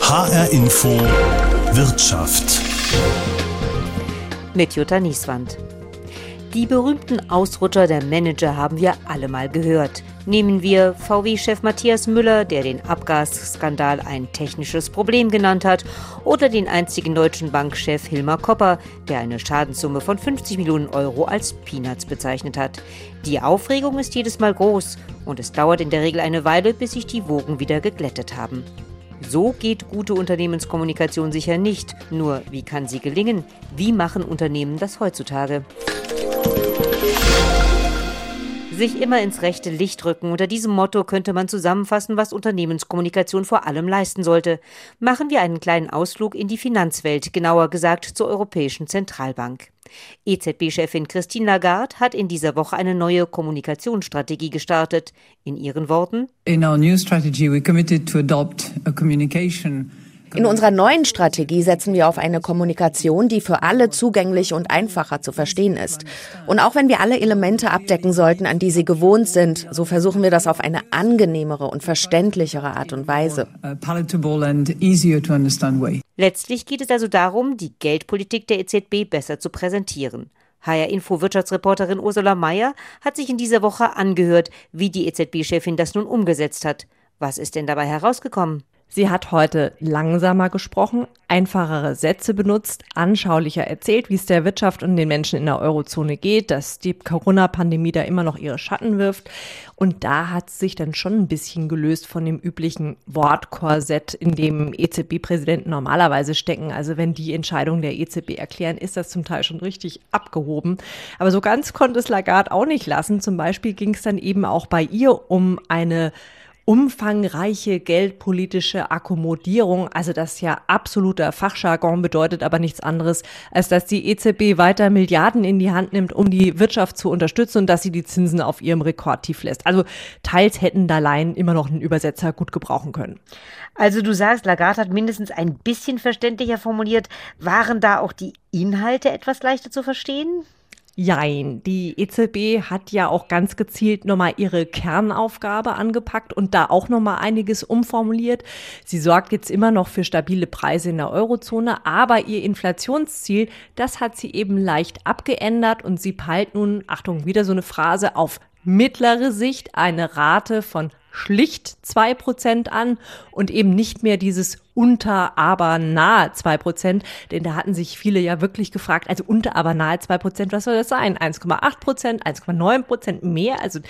HR Info Wirtschaft. Mit Jutta Nieswand. Die berühmten Ausrutscher der Manager haben wir alle mal gehört. Nehmen wir VW-Chef Matthias Müller, der den Abgasskandal ein technisches Problem genannt hat, oder den einzigen deutschen Bankchef Hilmar Kopper, der eine Schadenssumme von 50 Millionen Euro als Peanuts bezeichnet hat. Die Aufregung ist jedes Mal groß und es dauert in der Regel eine Weile, bis sich die Wogen wieder geglättet haben. So geht gute Unternehmenskommunikation sicher nicht. Nur, wie kann sie gelingen? Wie machen Unternehmen das heutzutage? Sich immer ins rechte Licht rücken. Unter diesem Motto könnte man zusammenfassen, was Unternehmenskommunikation vor allem leisten sollte. Machen wir einen kleinen Ausflug in die Finanzwelt, genauer gesagt zur Europäischen Zentralbank. EZB-Chefin Christine Lagarde hat in dieser Woche eine neue Kommunikationsstrategie gestartet. In ihren Worten: In our new strategy we committed to adopt a communication in unserer neuen Strategie setzen wir auf eine Kommunikation, die für alle zugänglich und einfacher zu verstehen ist. Und auch wenn wir alle Elemente abdecken sollten, an die sie gewohnt sind, so versuchen wir das auf eine angenehmere und verständlichere Art und Weise. Letztlich geht es also darum, die Geldpolitik der EZB besser zu präsentieren. HR Info Wirtschaftsreporterin Ursula Mayer hat sich in dieser Woche angehört, wie die EZB-Chefin das nun umgesetzt hat. Was ist denn dabei herausgekommen? Sie hat heute langsamer gesprochen, einfachere Sätze benutzt, anschaulicher erzählt, wie es der Wirtschaft und den Menschen in der Eurozone geht, dass die Corona-Pandemie da immer noch ihre Schatten wirft. Und da hat sich dann schon ein bisschen gelöst von dem üblichen Wortkorsett, in dem EZB-Präsidenten normalerweise stecken. Also wenn die Entscheidung der EZB erklären, ist das zum Teil schon richtig abgehoben. Aber so ganz konnte es Lagarde auch nicht lassen. Zum Beispiel ging es dann eben auch bei ihr um eine umfangreiche geldpolitische Akkommodierung, also das ja absoluter Fachjargon bedeutet aber nichts anderes, als dass die EZB weiter Milliarden in die Hand nimmt, um die Wirtschaft zu unterstützen und dass sie die Zinsen auf ihrem Rekordtief lässt. Also teils hätten da Laien immer noch einen Übersetzer gut gebrauchen können. Also du sagst, Lagarde hat mindestens ein bisschen verständlicher formuliert. Waren da auch die Inhalte etwas leichter zu verstehen? Jein. Die EZB hat ja auch ganz gezielt nochmal ihre Kernaufgabe angepackt und da auch nochmal einiges umformuliert. Sie sorgt jetzt immer noch für stabile Preise in der Eurozone, aber ihr Inflationsziel, das hat sie eben leicht abgeändert und sie peilt nun, Achtung, wieder so eine Phrase, auf mittlere Sicht eine Rate von schlicht zwei Prozent an und eben nicht mehr dieses unter, aber nahe zwei Prozent. Denn da hatten sich viele ja wirklich gefragt, also unter, aber nahe zwei Prozent, was soll das sein? 1,8 Prozent, 1,9 Prozent mehr? Also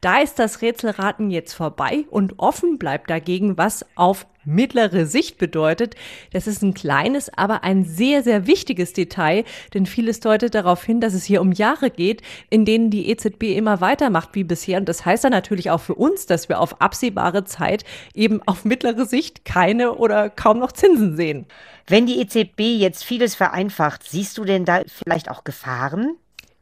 da ist das Rätselraten jetzt vorbei und offen bleibt dagegen, was auf mittlere Sicht bedeutet. Das ist ein kleines, aber ein sehr, sehr wichtiges Detail, denn vieles deutet darauf hin, dass es hier um Jahre geht, in denen die EZB immer weitermacht wie bisher. Und das heißt dann natürlich auch für uns, dass wir auf absehbare Zeit eben auf mittlere Sicht keine oder kaum noch Zinsen sehen. Wenn die EZB jetzt vieles vereinfacht, siehst du denn da vielleicht auch Gefahren?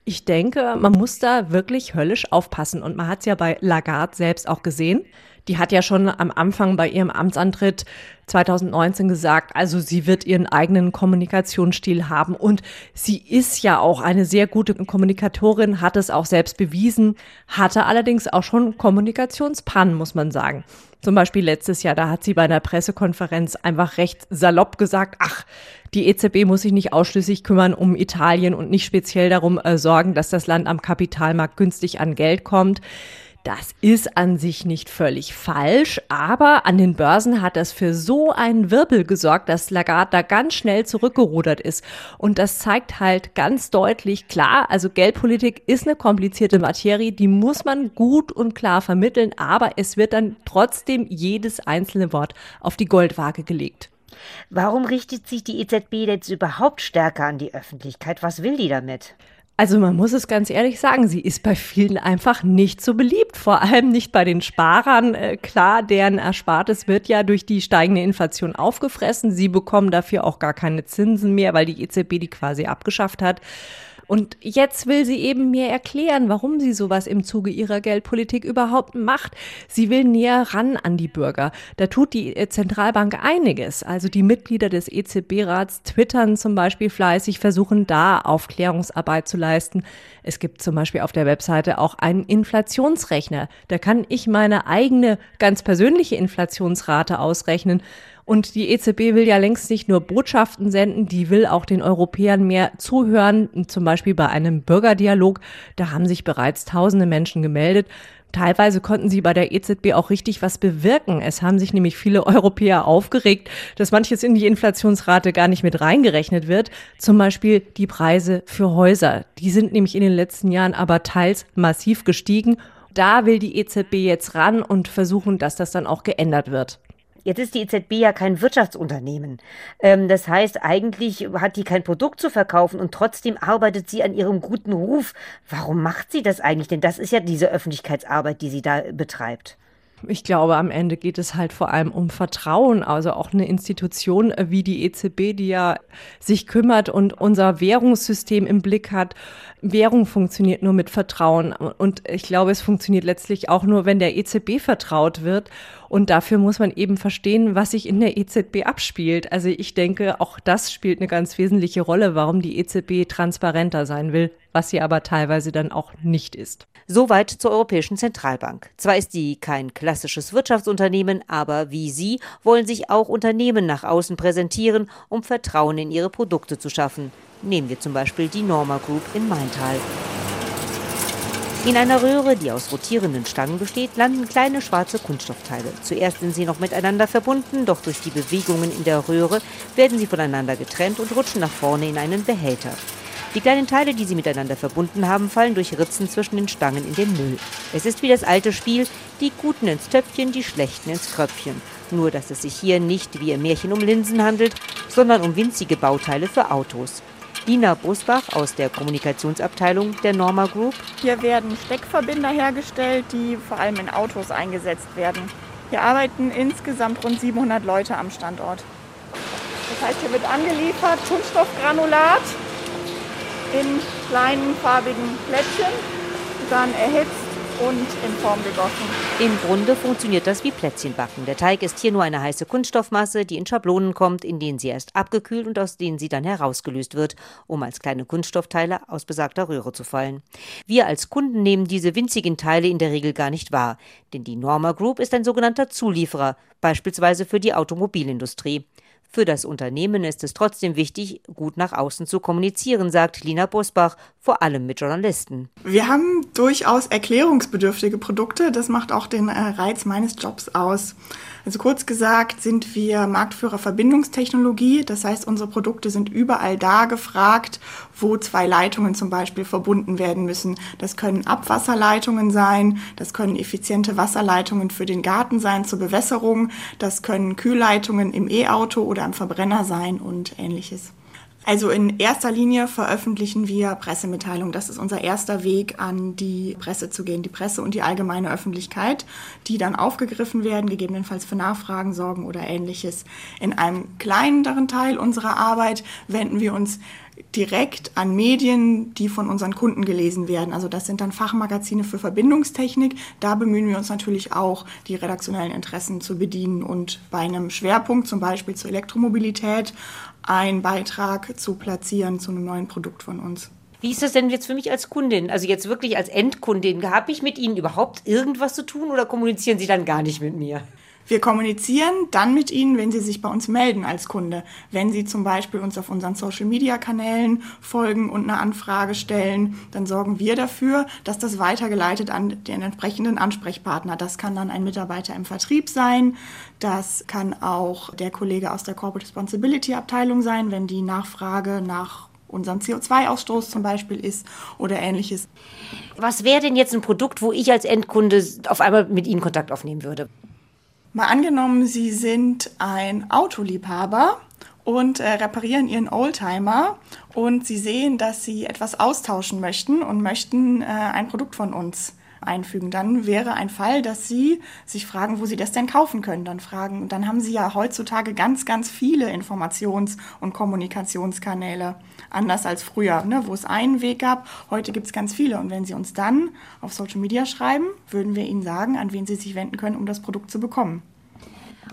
Ich denke, man muss da wirklich höllisch aufpassen. Und man hat es ja bei Lagarde selbst auch gesehen. Die hat ja schon am Anfang bei ihrem Amtsantritt 2019 gesagt, also sie wird ihren eigenen Kommunikationsstil haben und sie ist ja auch eine sehr gute Kommunikatorin, hat es auch selbst bewiesen, hatte allerdings auch schon Kommunikationspannen, muss man sagen. Zum Beispiel letztes Jahr, da hat sie bei einer Pressekonferenz einfach recht salopp gesagt, ach, die EZB muss sich nicht ausschließlich kümmern um Italien und nicht speziell darum äh, sorgen, dass das Land am Kapitalmarkt günstig an Geld kommt. Das ist an sich nicht völlig falsch, aber an den Börsen hat das für so einen Wirbel gesorgt, dass Lagarde da ganz schnell zurückgerudert ist. Und das zeigt halt ganz deutlich, klar, also Geldpolitik ist eine komplizierte Materie, die muss man gut und klar vermitteln, aber es wird dann trotzdem jedes einzelne Wort auf die Goldwaage gelegt. Warum richtet sich die EZB jetzt überhaupt stärker an die Öffentlichkeit? Was will die damit? Also man muss es ganz ehrlich sagen, sie ist bei vielen einfach nicht so beliebt, vor allem nicht bei den Sparern. Äh, klar, deren Erspartes wird ja durch die steigende Inflation aufgefressen. Sie bekommen dafür auch gar keine Zinsen mehr, weil die EZB die quasi abgeschafft hat. Und jetzt will sie eben mir erklären, warum sie sowas im Zuge ihrer Geldpolitik überhaupt macht. Sie will näher ran an die Bürger. Da tut die Zentralbank einiges. Also die Mitglieder des EZB-Rats twittern zum Beispiel fleißig, versuchen da Aufklärungsarbeit zu leisten. Es gibt zum Beispiel auf der Webseite auch einen Inflationsrechner. Da kann ich meine eigene ganz persönliche Inflationsrate ausrechnen. Und die EZB will ja längst nicht nur Botschaften senden, die will auch den Europäern mehr zuhören. Zum Beispiel bei einem Bürgerdialog. Da haben sich bereits tausende Menschen gemeldet. Teilweise konnten sie bei der EZB auch richtig was bewirken. Es haben sich nämlich viele Europäer aufgeregt, dass manches in die Inflationsrate gar nicht mit reingerechnet wird. Zum Beispiel die Preise für Häuser. Die sind nämlich in den letzten Jahren aber teils massiv gestiegen. Da will die EZB jetzt ran und versuchen, dass das dann auch geändert wird. Jetzt ist die EZB ja kein Wirtschaftsunternehmen. Ähm, das heißt, eigentlich hat die kein Produkt zu verkaufen und trotzdem arbeitet sie an ihrem guten Ruf. Warum macht sie das eigentlich? Denn das ist ja diese Öffentlichkeitsarbeit, die sie da betreibt. Ich glaube, am Ende geht es halt vor allem um Vertrauen. Also auch eine Institution wie die EZB, die ja sich kümmert und unser Währungssystem im Blick hat. Währung funktioniert nur mit Vertrauen. Und ich glaube, es funktioniert letztlich auch nur, wenn der EZB vertraut wird. Und dafür muss man eben verstehen, was sich in der EZB abspielt. Also ich denke, auch das spielt eine ganz wesentliche Rolle, warum die EZB transparenter sein will, was sie aber teilweise dann auch nicht ist. Soweit zur Europäischen Zentralbank. Zwar ist die kein klassisches Wirtschaftsunternehmen, aber wie sie wollen sich auch Unternehmen nach außen präsentieren, um Vertrauen in ihre Produkte zu schaffen. Nehmen wir zum Beispiel die Norma Group in Maintal. In einer Röhre, die aus rotierenden Stangen besteht, landen kleine schwarze Kunststoffteile. Zuerst sind sie noch miteinander verbunden, doch durch die Bewegungen in der Röhre werden sie voneinander getrennt und rutschen nach vorne in einen Behälter. Die kleinen Teile, die sie miteinander verbunden haben, fallen durch Ritzen zwischen den Stangen in den Müll. Es ist wie das alte Spiel, die Guten ins Töpfchen, die Schlechten ins Kröpfchen. Nur, dass es sich hier nicht wie im Märchen um Linsen handelt, sondern um winzige Bauteile für Autos. Ina Busbach aus der Kommunikationsabteilung der Norma Group. Hier werden Steckverbinder hergestellt, die vor allem in Autos eingesetzt werden. Hier arbeiten insgesamt rund 700 Leute am Standort. Das heißt, hier wird angeliefert Kunststoffgranulat in kleinen farbigen Plättchen, dann erhitzt und in Form gegossen. Im Grunde funktioniert das wie Plätzchenbacken. Der Teig ist hier nur eine heiße Kunststoffmasse, die in Schablonen kommt, in denen sie erst abgekühlt und aus denen sie dann herausgelöst wird, um als kleine Kunststoffteile aus besagter Röhre zu fallen. Wir als Kunden nehmen diese winzigen Teile in der Regel gar nicht wahr, denn die Norma Group ist ein sogenannter Zulieferer, beispielsweise für die Automobilindustrie. Für das Unternehmen ist es trotzdem wichtig, gut nach außen zu kommunizieren, sagt Lina Bosbach, vor allem mit Journalisten. Wir haben durchaus erklärungsbedürftige Produkte. Das macht auch den äh, Reiz meines Jobs aus. Also kurz gesagt sind wir Marktführer Verbindungstechnologie. Das heißt, unsere Produkte sind überall da gefragt, wo zwei Leitungen zum Beispiel verbunden werden müssen. Das können Abwasserleitungen sein, das können effiziente Wasserleitungen für den Garten sein zur Bewässerung, das können Kühlleitungen im E-Auto oder am Verbrenner sein und ähnliches. Also in erster Linie veröffentlichen wir Pressemitteilungen. Das ist unser erster Weg, an die Presse zu gehen, die Presse und die allgemeine Öffentlichkeit, die dann aufgegriffen werden, gegebenenfalls für Nachfragen sorgen oder ähnliches. In einem kleineren Teil unserer Arbeit wenden wir uns direkt an Medien, die von unseren Kunden gelesen werden. Also das sind dann Fachmagazine für Verbindungstechnik. Da bemühen wir uns natürlich auch, die redaktionellen Interessen zu bedienen und bei einem Schwerpunkt, zum Beispiel zur Elektromobilität, einen Beitrag zu platzieren zu einem neuen Produkt von uns. Wie ist das denn jetzt für mich als Kundin? Also jetzt wirklich als Endkundin, habe ich mit Ihnen überhaupt irgendwas zu tun oder kommunizieren Sie dann gar nicht mit mir? Wir kommunizieren dann mit Ihnen, wenn Sie sich bei uns melden als Kunde. Wenn Sie zum Beispiel uns auf unseren Social-Media-Kanälen folgen und eine Anfrage stellen, dann sorgen wir dafür, dass das weitergeleitet an den entsprechenden Ansprechpartner. Das kann dann ein Mitarbeiter im Vertrieb sein. Das kann auch der Kollege aus der Corporate Responsibility Abteilung sein, wenn die Nachfrage nach unserem CO2-Ausstoß zum Beispiel ist oder ähnliches. Was wäre denn jetzt ein Produkt, wo ich als Endkunde auf einmal mit Ihnen Kontakt aufnehmen würde? Mal angenommen, Sie sind ein Autoliebhaber und äh, reparieren Ihren Oldtimer und Sie sehen, dass Sie etwas austauschen möchten und möchten äh, ein Produkt von uns einfügen. Dann wäre ein Fall, dass Sie sich fragen, wo Sie das denn kaufen können. Dann fragen, dann haben Sie ja heutzutage ganz, ganz viele Informations- und Kommunikationskanäle anders als früher, ne, wo es einen Weg gab. Heute gibt es ganz viele. Und wenn Sie uns dann auf Social Media schreiben, würden wir Ihnen sagen, an wen Sie sich wenden können, um das Produkt zu bekommen.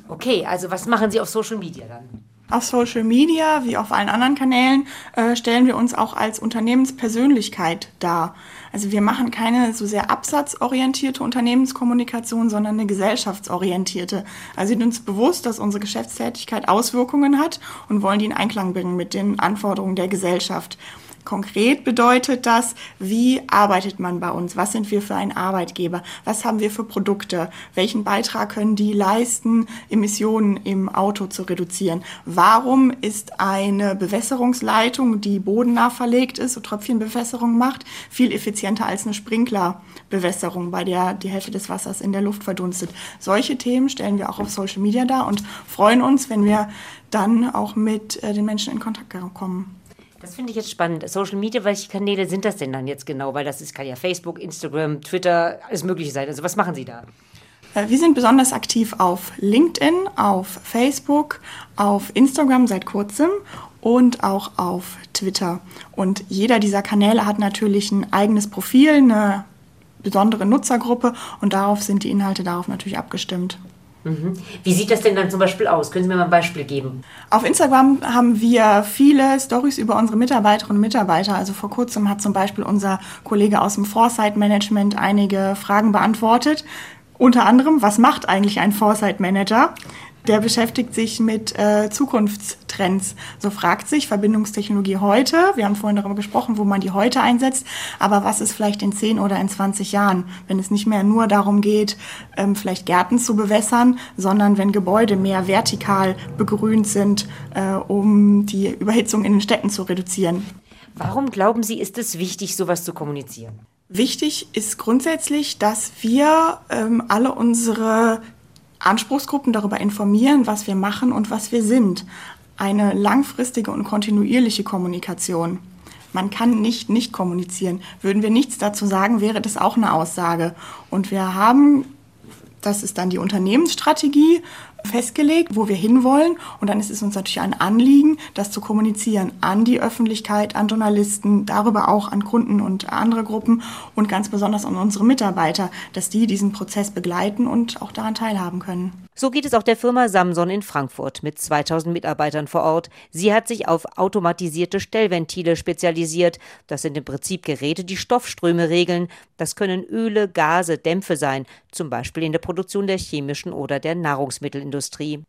Okay, also was machen Sie auf Social Media dann? Auf Social Media wie auf allen anderen Kanälen äh, stellen wir uns auch als Unternehmenspersönlichkeit dar. Also wir machen keine so sehr absatzorientierte Unternehmenskommunikation, sondern eine gesellschaftsorientierte. Also sind uns bewusst, dass unsere Geschäftstätigkeit Auswirkungen hat und wollen die in Einklang bringen mit den Anforderungen der Gesellschaft. Konkret bedeutet das, wie arbeitet man bei uns? Was sind wir für ein Arbeitgeber? Was haben wir für Produkte? Welchen Beitrag können die leisten, Emissionen im Auto zu reduzieren? Warum ist eine Bewässerungsleitung, die bodennah verlegt ist und Tröpfchenbewässerung macht, viel effizienter als eine Sprinklerbewässerung, bei der die Hälfte des Wassers in der Luft verdunstet? Solche Themen stellen wir auch auf Social Media dar und freuen uns, wenn wir dann auch mit äh, den Menschen in Kontakt kommen. Das finde ich jetzt spannend. Social Media, welche Kanäle sind das denn dann jetzt genau? Weil das ist, kann ja Facebook, Instagram, Twitter, alles Mögliche sein. Also was machen Sie da? Äh, wir sind besonders aktiv auf LinkedIn, auf Facebook, auf Instagram seit kurzem und auch auf Twitter. Und jeder dieser Kanäle hat natürlich ein eigenes Profil, eine besondere Nutzergruppe und darauf sind die Inhalte darauf natürlich abgestimmt. Mhm. Wie sieht das denn dann zum Beispiel aus? Können Sie mir mal ein Beispiel geben? Auf Instagram haben wir viele Stories über unsere Mitarbeiterinnen und Mitarbeiter. Also vor kurzem hat zum Beispiel unser Kollege aus dem Foresight Management einige Fragen beantwortet. Unter anderem, was macht eigentlich ein Foresight Manager? Der beschäftigt sich mit äh, Zukunftstrends. So fragt sich Verbindungstechnologie heute, wir haben vorhin darüber gesprochen, wo man die heute einsetzt, aber was ist vielleicht in 10 oder in 20 Jahren, wenn es nicht mehr nur darum geht, ähm, vielleicht Gärten zu bewässern, sondern wenn Gebäude mehr vertikal begrünt sind, äh, um die Überhitzung in den Städten zu reduzieren. Warum glauben Sie, ist es wichtig, sowas zu kommunizieren? Wichtig ist grundsätzlich, dass wir ähm, alle unsere Anspruchsgruppen darüber informieren, was wir machen und was wir sind. Eine langfristige und kontinuierliche Kommunikation. Man kann nicht nicht kommunizieren. Würden wir nichts dazu sagen, wäre das auch eine Aussage. Und wir haben, das ist dann die Unternehmensstrategie, festgelegt, wo wir hinwollen. Und dann ist es uns natürlich ein Anliegen, das zu kommunizieren an die Öffentlichkeit, an Journalisten, darüber auch an Kunden und andere Gruppen und ganz besonders an unsere Mitarbeiter, dass die diesen Prozess begleiten und auch daran teilhaben können. So geht es auch der Firma Samson in Frankfurt mit 2000 Mitarbeitern vor Ort. Sie hat sich auf automatisierte Stellventile spezialisiert. Das sind im Prinzip Geräte, die Stoffströme regeln. Das können Öle, Gase, Dämpfe sein, zum Beispiel in der Produktion der chemischen oder der Nahrungsmittelindustrie.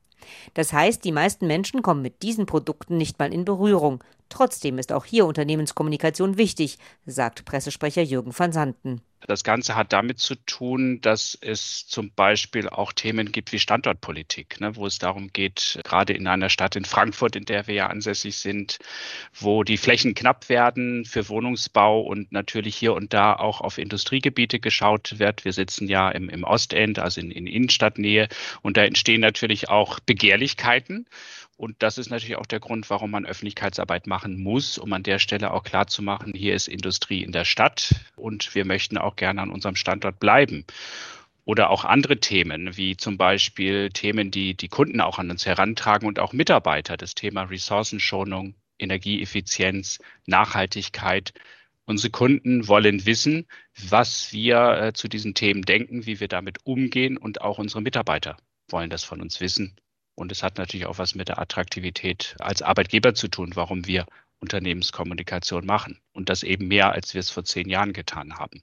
Das heißt, die meisten Menschen kommen mit diesen Produkten nicht mal in Berührung. Trotzdem ist auch hier Unternehmenskommunikation wichtig, sagt Pressesprecher Jürgen van Santen. Das Ganze hat damit zu tun, dass es zum Beispiel auch Themen gibt wie Standortpolitik, ne, wo es darum geht, gerade in einer Stadt in Frankfurt, in der wir ja ansässig sind, wo die Flächen knapp werden für Wohnungsbau und natürlich hier und da auch auf Industriegebiete geschaut wird. Wir sitzen ja im, im Ostend, also in, in Innenstadtnähe, und da entstehen natürlich auch Begehrlichkeiten. Und das ist natürlich auch der Grund, warum man Öffentlichkeitsarbeit machen muss, um an der Stelle auch klar zu machen, hier ist Industrie in der Stadt und wir möchten auch gerne an unserem Standort bleiben. Oder auch andere Themen, wie zum Beispiel Themen, die die Kunden auch an uns herantragen und auch Mitarbeiter. Das Thema Ressourcenschonung, Energieeffizienz, Nachhaltigkeit. Unsere Kunden wollen wissen, was wir äh, zu diesen Themen denken, wie wir damit umgehen und auch unsere Mitarbeiter wollen das von uns wissen. Und es hat natürlich auch was mit der Attraktivität als Arbeitgeber zu tun, warum wir Unternehmenskommunikation machen. Und das eben mehr, als wir es vor zehn Jahren getan haben.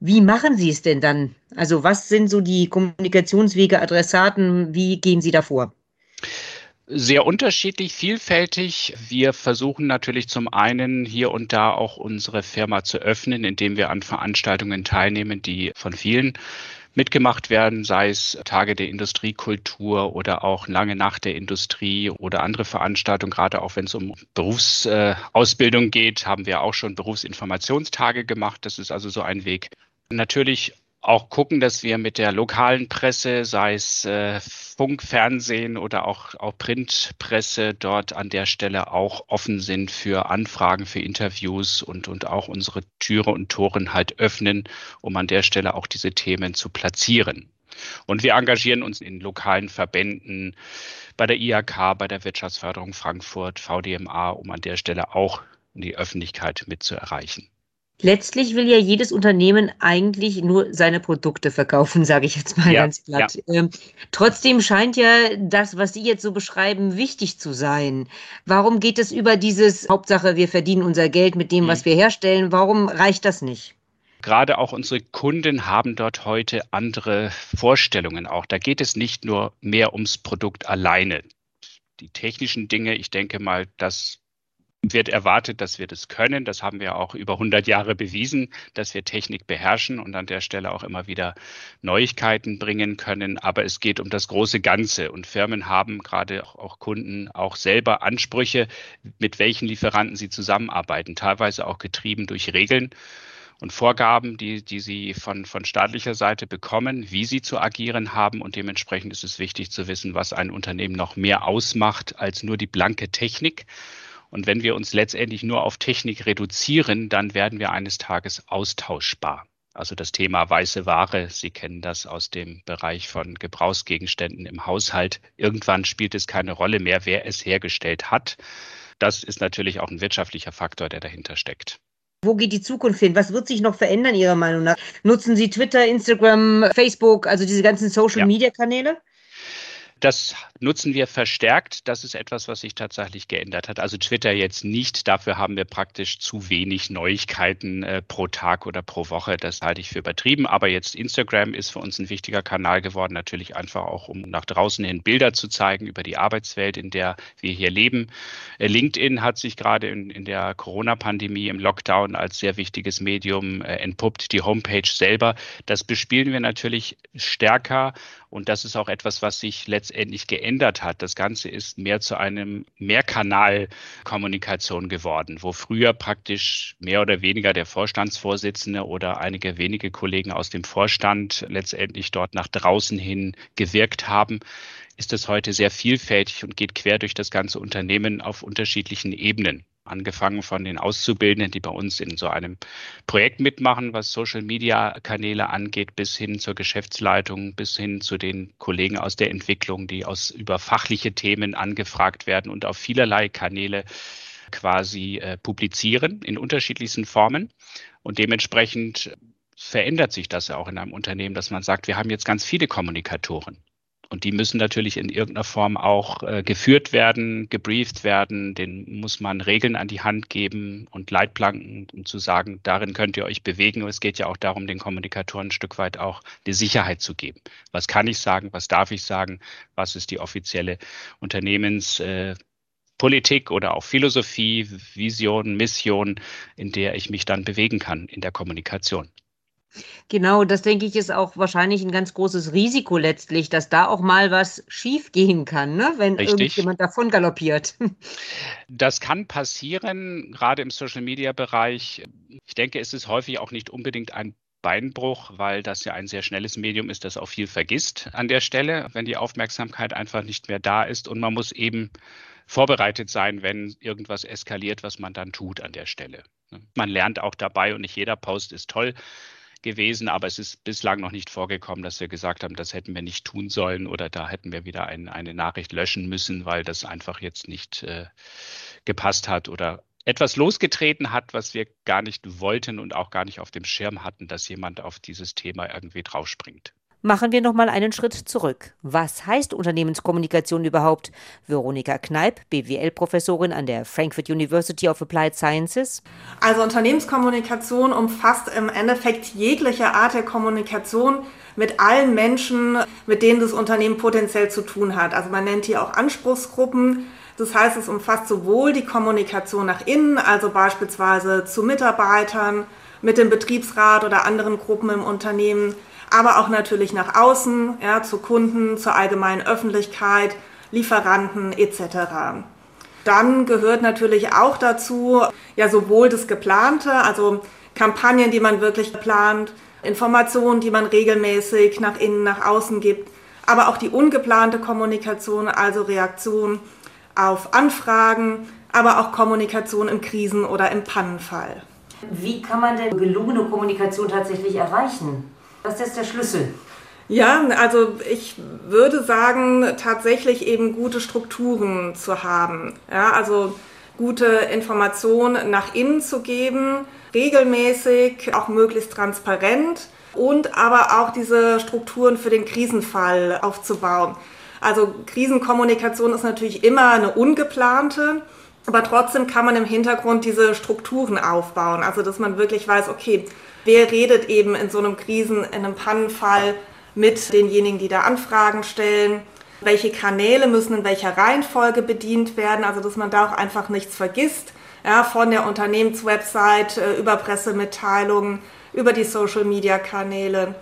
Wie machen Sie es denn dann? Also was sind so die Kommunikationswege, Adressaten? Wie gehen Sie davor? Sehr unterschiedlich, vielfältig. Wir versuchen natürlich zum einen hier und da auch unsere Firma zu öffnen, indem wir an Veranstaltungen teilnehmen, die von vielen mitgemacht werden, sei es Tage der Industriekultur oder auch lange Nacht der Industrie oder andere Veranstaltungen, gerade auch wenn es um Berufsausbildung geht, haben wir auch schon Berufsinformationstage gemacht. Das ist also so ein Weg. Natürlich auch gucken, dass wir mit der lokalen Presse, sei es äh, Funk, Fernsehen oder auch, auch Printpresse, dort an der Stelle auch offen sind für Anfragen, für Interviews und, und auch unsere Türe und Toren halt öffnen, um an der Stelle auch diese Themen zu platzieren. Und wir engagieren uns in lokalen Verbänden bei der IHK, bei der Wirtschaftsförderung Frankfurt, VDMA, um an der Stelle auch die Öffentlichkeit mit zu erreichen. Letztlich will ja jedes Unternehmen eigentlich nur seine Produkte verkaufen, sage ich jetzt mal ja, ganz platt. Ja. Ähm, trotzdem scheint ja das, was Sie jetzt so beschreiben, wichtig zu sein. Warum geht es über dieses Hauptsache, wir verdienen unser Geld mit dem, mhm. was wir herstellen? Warum reicht das nicht? Gerade auch unsere Kunden haben dort heute andere Vorstellungen auch. Da geht es nicht nur mehr ums Produkt alleine. Die technischen Dinge, ich denke mal, das wird erwartet, dass wir das können. Das haben wir auch über 100 Jahre bewiesen, dass wir Technik beherrschen und an der Stelle auch immer wieder Neuigkeiten bringen können. Aber es geht um das große Ganze und Firmen haben gerade auch Kunden auch selber Ansprüche, mit welchen Lieferanten sie zusammenarbeiten, teilweise auch getrieben durch Regeln und Vorgaben, die, die sie von, von staatlicher Seite bekommen, wie sie zu agieren haben. Und dementsprechend ist es wichtig zu wissen, was ein Unternehmen noch mehr ausmacht als nur die blanke Technik und wenn wir uns letztendlich nur auf Technik reduzieren, dann werden wir eines Tages austauschbar. Also das Thema weiße Ware, Sie kennen das aus dem Bereich von Gebrauchsgegenständen im Haushalt. Irgendwann spielt es keine Rolle mehr, wer es hergestellt hat. Das ist natürlich auch ein wirtschaftlicher Faktor, der dahinter steckt. Wo geht die Zukunft hin? Was wird sich noch verändern, Ihrer Meinung nach? Nutzen Sie Twitter, Instagram, Facebook, also diese ganzen Social-Media-Kanäle? Ja. Das nutzen wir verstärkt. Das ist etwas, was sich tatsächlich geändert hat. Also Twitter jetzt nicht. Dafür haben wir praktisch zu wenig Neuigkeiten äh, pro Tag oder pro Woche. Das halte ich für übertrieben. Aber jetzt Instagram ist für uns ein wichtiger Kanal geworden. Natürlich einfach auch, um nach draußen hin Bilder zu zeigen über die Arbeitswelt, in der wir hier leben. Äh, LinkedIn hat sich gerade in, in der Corona-Pandemie im Lockdown als sehr wichtiges Medium äh, entpuppt. Die Homepage selber, das bespielen wir natürlich stärker und das ist auch etwas, was sich letztendlich geändert hat. Das Ganze ist mehr zu einem Mehrkanalkommunikation geworden, wo früher praktisch mehr oder weniger der Vorstandsvorsitzende oder einige wenige Kollegen aus dem Vorstand letztendlich dort nach draußen hin gewirkt haben ist es heute sehr vielfältig und geht quer durch das ganze Unternehmen auf unterschiedlichen Ebenen angefangen von den Auszubildenden, die bei uns in so einem Projekt mitmachen, was Social-Media-Kanäle angeht, bis hin zur Geschäftsleitung, bis hin zu den Kollegen aus der Entwicklung, die aus über fachliche Themen angefragt werden und auf vielerlei Kanäle quasi äh, publizieren in unterschiedlichsten Formen. Und dementsprechend verändert sich das ja auch in einem Unternehmen, dass man sagt, wir haben jetzt ganz viele Kommunikatoren. Und die müssen natürlich in irgendeiner Form auch äh, geführt werden, gebrieft werden. Den muss man Regeln an die Hand geben und Leitplanken, um zu sagen, darin könnt ihr euch bewegen. Und es geht ja auch darum, den Kommunikatoren ein Stück weit auch die Sicherheit zu geben. Was kann ich sagen? Was darf ich sagen? Was ist die offizielle Unternehmenspolitik Äh, oder auch Philosophie, Vision, Mission, in der ich mich dann bewegen kann in der Kommunikation. Genau, das denke ich ist auch wahrscheinlich ein ganz großes Risiko letztlich, dass da auch mal was schiefgehen kann, ne? wenn Richtig. irgendjemand davon galoppiert. Das kann passieren, gerade im Social-Media-Bereich. Ich denke, es ist häufig auch nicht unbedingt ein Beinbruch, weil das ja ein sehr schnelles Medium ist, das auch viel vergisst an der Stelle, wenn die Aufmerksamkeit einfach nicht mehr da ist. Und man muss eben vorbereitet sein, wenn irgendwas eskaliert, was man dann tut an der Stelle. Man lernt auch dabei und nicht jeder Post ist toll gewesen, aber es ist bislang noch nicht vorgekommen, dass wir gesagt haben, das hätten wir nicht tun sollen oder da hätten wir wieder ein, eine Nachricht löschen müssen, weil das einfach jetzt nicht äh, gepasst hat oder etwas losgetreten hat, was wir gar nicht wollten und auch gar nicht auf dem Schirm hatten, dass jemand auf dieses Thema irgendwie draufspringt. Machen wir noch mal einen Schritt zurück. Was heißt Unternehmenskommunikation überhaupt? Veronika Kneip, BWL-Professorin an der Frankfurt University of Applied Sciences. Also Unternehmenskommunikation umfasst im Endeffekt jegliche Art der Kommunikation mit allen Menschen, mit denen das Unternehmen potenziell zu tun hat. Also man nennt hier auch Anspruchsgruppen. Das heißt, es umfasst sowohl die Kommunikation nach innen, also beispielsweise zu Mitarbeitern, mit dem Betriebsrat oder anderen Gruppen im Unternehmen, aber auch natürlich nach außen, ja, zu Kunden, zur allgemeinen Öffentlichkeit, Lieferanten etc. Dann gehört natürlich auch dazu, ja, sowohl das Geplante, also Kampagnen, die man wirklich plant, Informationen, die man regelmäßig nach innen, nach außen gibt, aber auch die ungeplante Kommunikation, also Reaktion auf Anfragen, aber auch Kommunikation im Krisen- oder im Pannenfall. Wie kann man denn gelungene Kommunikation tatsächlich erreichen? Was ist der Schlüssel? Ja, also ich würde sagen, tatsächlich eben gute Strukturen zu haben. Ja, also gute Informationen nach innen zu geben, regelmäßig, auch möglichst transparent und aber auch diese Strukturen für den Krisenfall aufzubauen. Also Krisenkommunikation ist natürlich immer eine ungeplante, aber trotzdem kann man im Hintergrund diese Strukturen aufbauen. Also dass man wirklich weiß, okay, wer redet eben in so einem Krisen, in einem Pannenfall mit denjenigen, die da Anfragen stellen, welche Kanäle müssen in welcher Reihenfolge bedient werden, also dass man da auch einfach nichts vergisst, ja, von der Unternehmenswebsite äh, über Pressemitteilungen, über die Social-Media-Kanäle,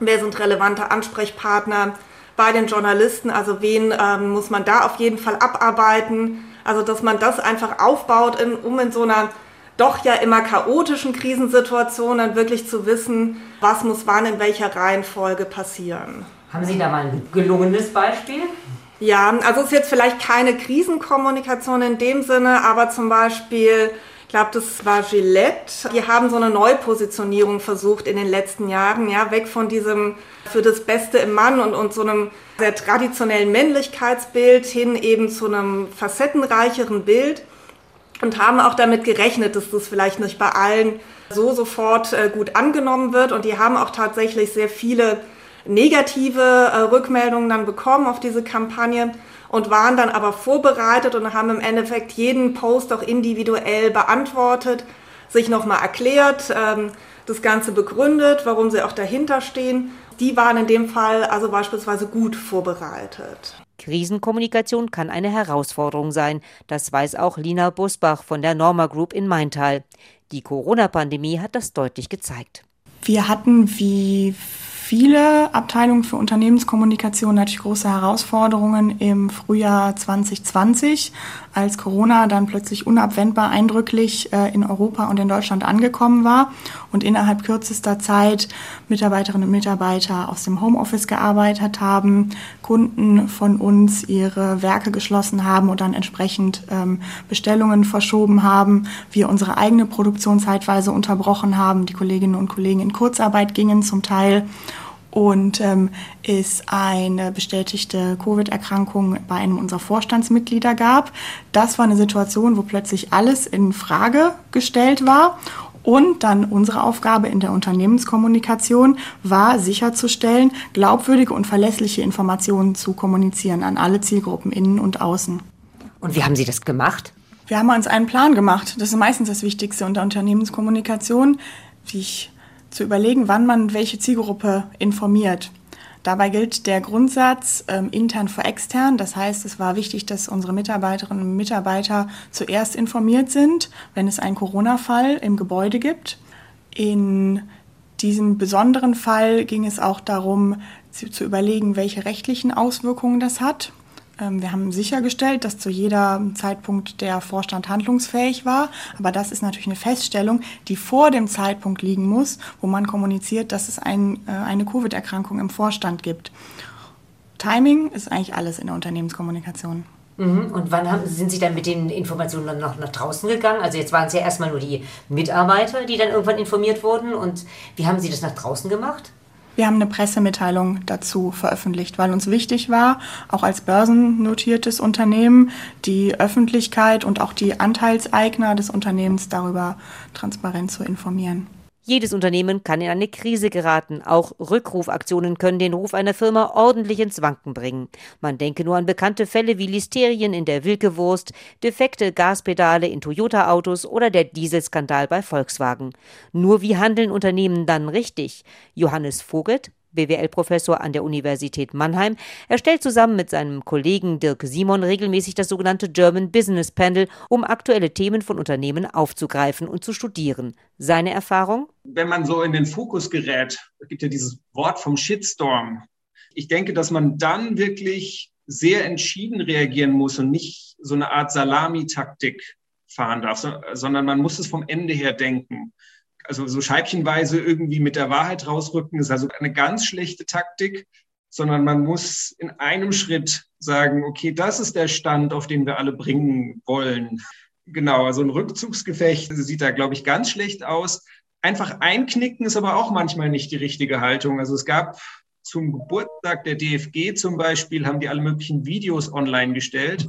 wer sind relevante Ansprechpartner bei den Journalisten, also wen ähm, muss man da auf jeden Fall abarbeiten, also dass man das einfach aufbaut, in, um in so einer doch ja immer chaotischen Krisensituation dann wirklich zu wissen, was muss wann in welcher Reihenfolge passieren. Haben Sie da mal ein gelungenes Beispiel? Ja, also es ist jetzt vielleicht keine Krisenkommunikation in dem Sinne, aber zum Beispiel, glaube, das war Gillette. Die haben so eine Neupositionierung versucht in den letzten Jahren, ja, weg von diesem für das Beste im Mann und, und so einem sehr traditionellen Männlichkeitsbild hin eben zu einem facettenreicheren Bild und haben auch damit gerechnet, dass das vielleicht nicht bei allen so sofort äh, gut angenommen wird. Und die haben auch tatsächlich sehr viele negative äh, Rückmeldungen dann bekommen auf diese Kampagne und waren dann aber vorbereitet und haben im Endeffekt jeden Post auch individuell beantwortet, sich nochmal erklärt, ähm, das Ganze begründet, warum sie auch dahinter stehen. Die waren in dem Fall also beispielsweise gut vorbereitet. Krisenkommunikation kann eine Herausforderung sein. Das weiß auch Lina Busbach von der Norma Group in Maintal. Die Corona-Pandemie hat das deutlich gezeigt. Wir hatten wie viele Abteilungen für Unternehmenskommunikation natürlich große Herausforderungen im Frühjahr 2020, als Corona dann plötzlich unabwendbar eindrücklich äh, in Europa und in Deutschland angekommen war und innerhalb kürzester Zeit Mitarbeiterinnen und Mitarbeiter aus dem Homeoffice gearbeitet haben, Kunden von uns ihre Werke geschlossen haben und dann entsprechend ähm, Bestellungen verschoben haben, wir unsere eigene Produktion zeitweise unterbrochen haben, die Kolleginnen und Kollegen in Kurzarbeit gingen zum Teil und ähm, es eine bestätigte Covid-Erkrankung bei einem unserer Vorstandsmitglieder gab. Das war eine Situation, wo plötzlich alles in Frage gestellt war. Und dann unsere Aufgabe in der Unternehmenskommunikation war sicherzustellen, glaubwürdige und verlässliche Informationen zu kommunizieren an alle Zielgruppen innen und außen. Und wie haben Sie das gemacht? Wir haben uns einen Plan gemacht. Das ist meistens das Wichtigste unter Unternehmenskommunikation. Wie ich zu überlegen, wann man welche Zielgruppe informiert. Dabei gilt der Grundsatz ähm, intern vor extern. Das heißt, es war wichtig, dass unsere Mitarbeiterinnen und Mitarbeiter zuerst informiert sind, wenn es einen Corona-Fall im Gebäude gibt. In diesem besonderen Fall ging es auch darum, zu, zu überlegen, welche rechtlichen Auswirkungen das hat. Ähm, wir haben sichergestellt, dass zu jeder Zeitpunkt der Vorstand handlungsfähig war. Aber das ist natürlich eine Feststellung, die vor dem Zeitpunkt liegen muss, wo man kommuniziert, dass es ein, äh, eine Covid-Erkrankung im Vorstand gibt. Timing ist eigentlich alles in der Unternehmenskommunikation. Mhm. Und wann haben, sind Sie dann mit den Informationen dann noch nach draußen gegangen? Also jetzt waren es ja erstmal nur die Mitarbeiter, die dann irgendwann informiert wurden. Und wie haben Sie das nach draußen gemacht? Wir haben eine Pressemitteilung dazu veröffentlicht, weil uns wichtig war, auch als börsennotiertes Unternehmen, die Öffentlichkeit und auch die Anteilseigner des Unternehmens darüber transparent zu informieren. Jedes Unternehmen kann in eine Krise geraten. Auch Rückrufaktionen können den Ruf einer Firma ordentlich ins Wanken bringen. Man denke nur an bekannte Fälle wie Listerien in der Wilkewurst, defekte Gaspedale in Toyota-Autos oder der Dieselskandal bei Volkswagen. Nur wie handeln Unternehmen dann richtig? Johannes Vogelt, BWL-Professor an der Universität Mannheim. Er stellt zusammen mit seinem Kollegen Dirk Simon regelmäßig das sogenannte German Business Panel, um aktuelle Themen von Unternehmen aufzugreifen und zu studieren. Seine Erfahrung? Wenn man so in den Fokus gerät, gibt ja dieses Wort vom Shitstorm. Ich denke, dass man dann wirklich sehr entschieden reagieren muss und nicht so eine Art Salamitaktik fahren darf, sondern man muss es vom Ende her denken also so scheibchenweise irgendwie mit der Wahrheit rausrücken, ist also eine ganz schlechte Taktik, sondern man muss in einem Schritt sagen, okay, das ist der Stand, auf den wir alle bringen wollen. Genau, also ein Rückzugsgefecht sieht da, glaube ich, ganz schlecht aus. Einfach einknicken ist aber auch manchmal nicht die richtige Haltung. Also es gab zum Geburtstag der DFG zum Beispiel, haben die alle möglichen Videos online gestellt.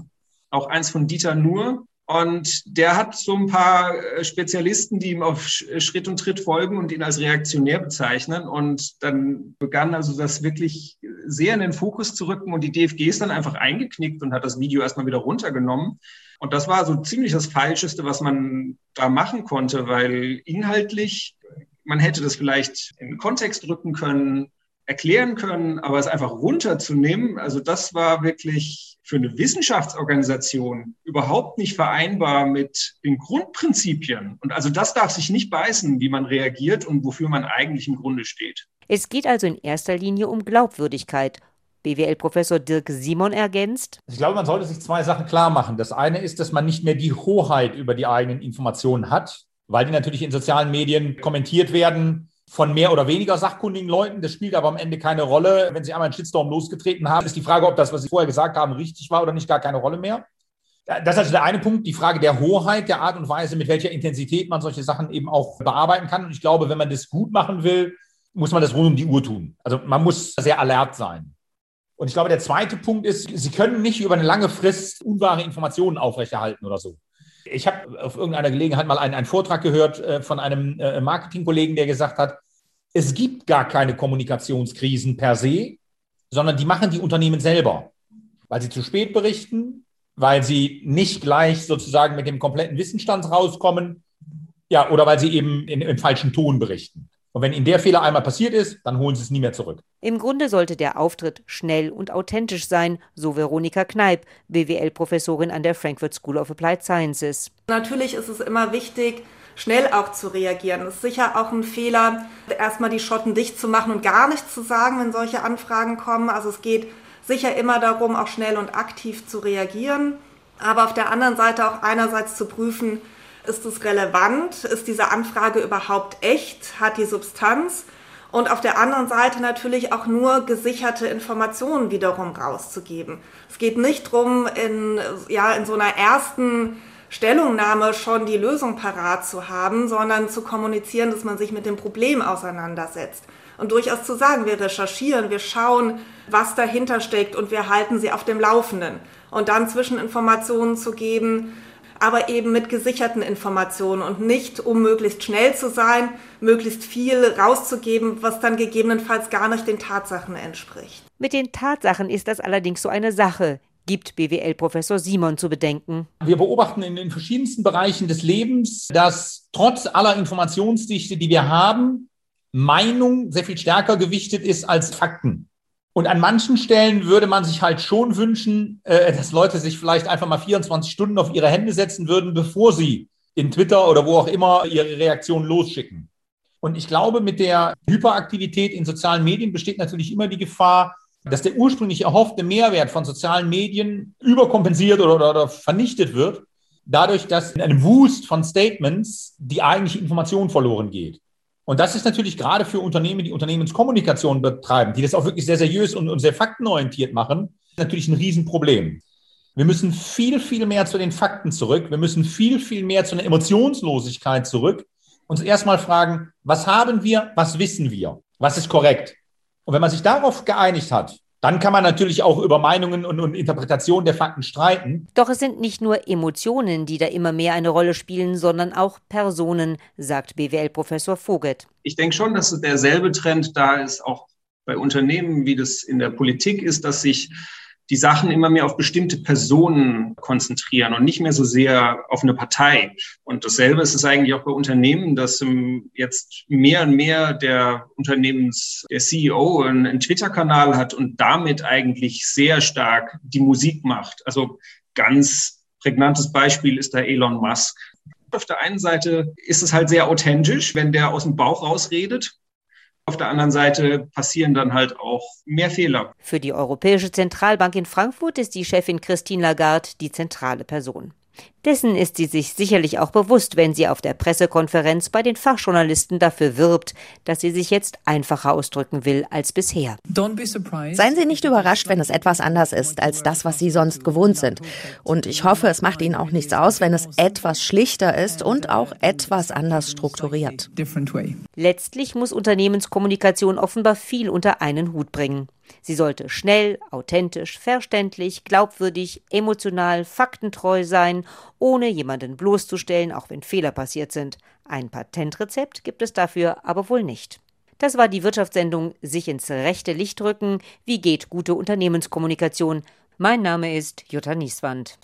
Auch eins von Dieter Nuhr, Und der hat so ein paar äh, Spezialisten, die ihm auf Schritt und Tritt folgen und ihn als reaktionär bezeichnen. Und dann begann also das wirklich sehr in den Fokus zu rücken. Und die DFG ist dann einfach eingeknickt und hat das Video erstmal wieder runtergenommen. Und das war so ziemlich das Falscheste, was man da machen konnte, weil inhaltlich, man hätte das vielleicht in den Kontext rücken können, erklären können, aber es einfach runterzunehmen, also das war wirklich für eine Wissenschaftsorganisation überhaupt nicht vereinbar mit den Grundprinzipien. Und also das darf sich nicht beißen, wie man reagiert und wofür man eigentlich im Grunde steht. Es geht also in erster Linie um Glaubwürdigkeit. BWL-Professor Dirk Simon ergänzt. Ich glaube, man sollte sich zwei Sachen klar machen. Das eine ist, dass man nicht mehr die Hoheit über die eigenen Informationen hat, weil die natürlich in sozialen Medien kommentiert werden von mehr oder weniger sachkundigen Leuten. Das spielt aber am Ende keine Rolle. Wenn Sie einmal einen Shitstorm losgetreten haben, ist die Frage, ob das, was Sie vorher gesagt haben, richtig war oder nicht, gar keine Rolle mehr. Das ist also der eine Punkt, die Frage der Hoheit, der Art und Weise, mit welcher Intensität man solche Sachen eben auch bearbeiten kann. Und ich glaube, wenn man das gut machen will, muss man das rund um die Uhr tun. Also man muss sehr alert sein. Und ich glaube, der zweite Punkt ist, Sie können nicht über eine lange Frist unwahre Informationen aufrechterhalten oder so. Ich habe auf irgendeiner Gelegenheit mal einen, einen Vortrag gehört äh, von einem äh, Marketingkollegen, der gesagt hat, es gibt gar keine Kommunikationskrisen per se, sondern die machen die Unternehmen selber, weil sie zu spät berichten, weil sie nicht gleich sozusagen mit dem kompletten Wissensstand rauskommen, ja, oder weil sie eben in, im falschen Ton berichten. Und wenn Ihnen der Fehler einmal passiert ist, dann holen Sie es nie mehr zurück. Im Grunde sollte der Auftritt schnell und authentisch sein, so Veronika Kneip, BWL-Professorin an der Frankfurt School of Applied Sciences. Natürlich ist es immer wichtig, schnell auch zu reagieren. Es ist sicher auch ein Fehler, erstmal die Schotten dicht zu machen und gar nichts zu sagen, wenn solche Anfragen kommen. Also es geht sicher immer darum, auch schnell und aktiv zu reagieren. Aber auf der anderen Seite auch einerseits zu prüfen, ist es relevant? Ist diese Anfrage überhaupt echt? Hat die Substanz? Und auf der anderen Seite natürlich auch nur gesicherte Informationen wiederum rauszugeben. Es geht nicht darum, in, ja, in so einer ersten Stellungnahme schon die Lösung parat zu haben, sondern zu kommunizieren, dass man sich mit dem Problem auseinandersetzt. Und durchaus zu sagen, wir recherchieren, wir schauen, was dahinter steckt und wir halten sie auf dem Laufenden. Und dann Zwischeninformationen zu geben, aber eben mit gesicherten Informationen und nicht, um möglichst schnell zu sein, möglichst viel rauszugeben, was dann gegebenenfalls gar nicht den Tatsachen entspricht. Mit den Tatsachen ist das allerdings so eine Sache gibt BWL-Professor Simon zu bedenken. Wir beobachten in den verschiedensten Bereichen des Lebens, dass trotz aller Informationsdichte, die wir haben, Meinung sehr viel stärker gewichtet ist als Fakten. Und an manchen Stellen würde man sich halt schon wünschen, äh, dass Leute sich vielleicht einfach mal 24 Stunden auf ihre Hände setzen würden, bevor sie in Twitter oder wo auch immer ihre Reaktion losschicken. Und ich glaube, mit der Hyperaktivität in sozialen Medien besteht natürlich immer die Gefahr, dass der ursprünglich erhoffte Mehrwert von sozialen Medien überkompensiert oder, oder, oder vernichtet wird, dadurch, dass in einem Wust von Statements die eigentliche Information verloren geht. Und das ist natürlich gerade für Unternehmen, die Unternehmenskommunikation betreiben, die das auch wirklich sehr seriös und, und sehr faktenorientiert machen, natürlich ein Riesenproblem. Wir müssen viel, viel mehr zu den Fakten zurück. Wir müssen viel, viel mehr zu einer Emotionslosigkeit zurück. Uns erstmal fragen, was haben wir, was wissen wir, was ist korrekt? Und wenn man sich darauf geeinigt hat, dann kann man natürlich auch über Meinungen und, und Interpretationen der Fakten streiten. Doch es sind nicht nur Emotionen, die da immer mehr eine Rolle spielen, sondern auch Personen, sagt BWL-Professor Vogel. Ich denke schon, dass derselbe Trend da ist, auch bei Unternehmen, wie das in der Politik ist, dass sich die Sachen immer mehr auf bestimmte Personen konzentrieren und nicht mehr so sehr auf eine Partei. Und dasselbe ist es eigentlich auch bei Unternehmen, dass jetzt mehr und mehr der Unternehmens, der CEO einen, Twitter-Kanal hat und damit eigentlich sehr stark die Musik macht. Also ganz prägnantes Beispiel ist da Elon Musk. Auf der einen Seite ist es halt sehr authentisch, wenn der aus dem Bauch rausredet. Auf der anderen Seite passieren dann halt auch mehr Fehler. Für die Europäische Zentralbank in Frankfurt ist die Chefin Christine Lagarde die zentrale Person. Dessen ist sie sich sicherlich auch bewusst, wenn sie auf der Pressekonferenz bei den Fachjournalisten dafür wirbt, dass sie sich jetzt einfacher ausdrücken will als bisher. Seien Sie nicht überrascht, wenn es etwas anders ist als das, was Sie sonst gewohnt sind. Und ich hoffe, es macht Ihnen auch nichts aus, wenn es etwas schlichter ist und auch etwas anders strukturiert. Letztlich muss Unternehmenskommunikation offenbar viel unter einen Hut bringen. Sie sollte schnell, authentisch, verständlich, glaubwürdig, emotional, faktentreu sein, ohne jemanden bloßzustellen, auch wenn Fehler passiert sind. Ein Patentrezept gibt es dafür aber wohl nicht. Das war die Wirtschaftssendung Sich ins rechte Licht rücken. Wie geht gute Unternehmenskommunikation? Mein Name ist Jutta Nieswand.